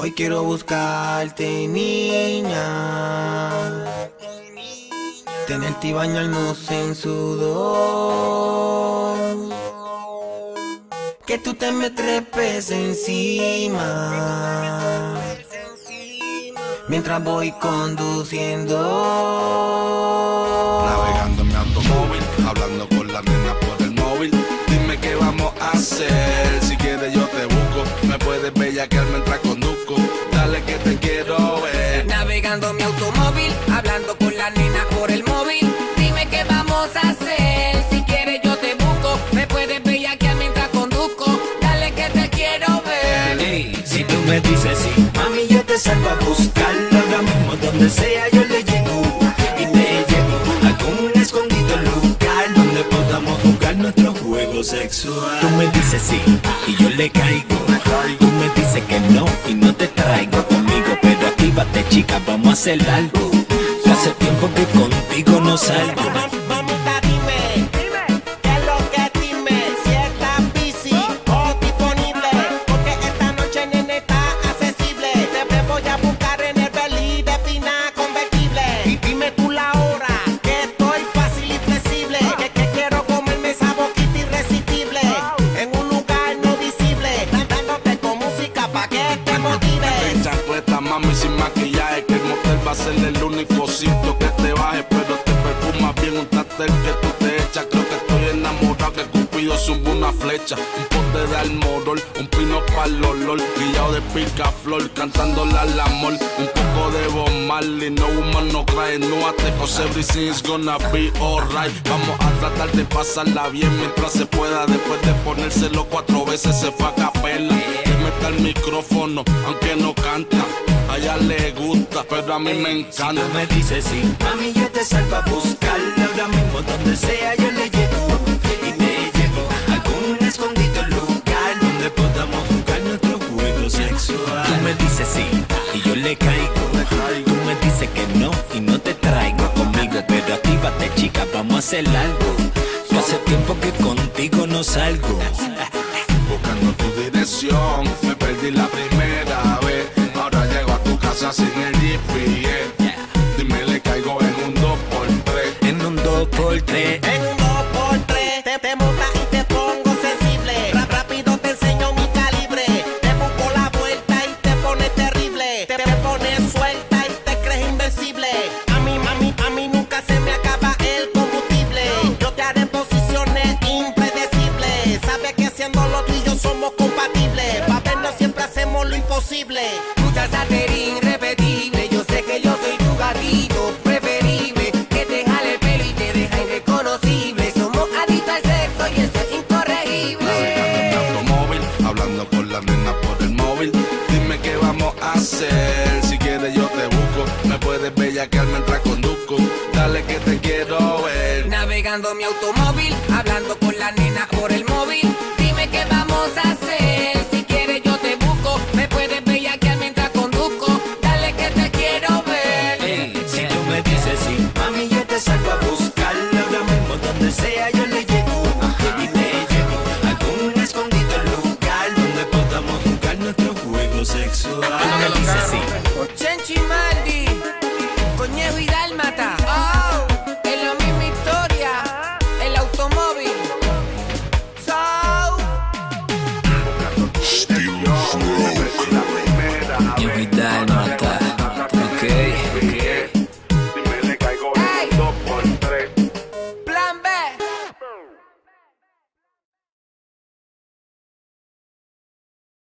Hoy quiero buscarte, niña. Tenerte y bañarnos en sudor. Que tú te me trepes encima. Mientras voy conduciendo. Navegando en mi automóvil, hablando con la nena por el móvil. Dime qué vamos a hacer. Me dices sí, mami, yo te salgo a buscarlo ahora mismo donde sea yo le llego y te llevo a algún escondido lugar donde podamos jugar nuestro juego sexual. Tú me dices sí y yo le caigo. Tú me dices que no y no te traigo conmigo, pero actívate chica, vamos a hacer algo. Hace tiempo que contigo no salgo. Único sitio que te baje. Pero te perfumas bien un tatel que tú te echas. Creo que estoy enamorado. Que Cupido sube una flecha. Un pote de almorol, un pino para el olor. Guillado de picaflor, cantándole al amor. Un poco de Bob Marley. No woman, no cry. No ate cause everything's gonna be alright. Vamos a tratar de pasarla bien mientras se pueda. Después de ponérselo cuatro veces se fue a capela. Meta el micrófono, aunque no canta. Ella le gusta, pero a mí me Si encanta. tú me dices sí, mami, yo te salgo a buscarlo ahora mismo donde sea yo le llego y te llevo a algún escondido lugar donde podamos jugar nuestro juego sexual. Tú me dices sí y yo le caigo. Tú me dices que no y no te traigo conmigo, pero actívate chica, vamos a hacer algo. Yo hace tiempo que contigo no salgo. Buscando tu dirección, me perdí la primera imposible. Mucha satería irrepetible. Yo sé que yo soy tu gatito preferible. Que te jale el pelo y te deja irreconocible. Somos adictos al sexo y eso es incorregible. Navegando en mi automóvil, hablando con la nena por el móvil. Dime qué vamos a hacer. Si quieres, yo te busco. Me puedes bellaquear mientras conduzco. Dale que te quiero ver. Navegando mi automóvil,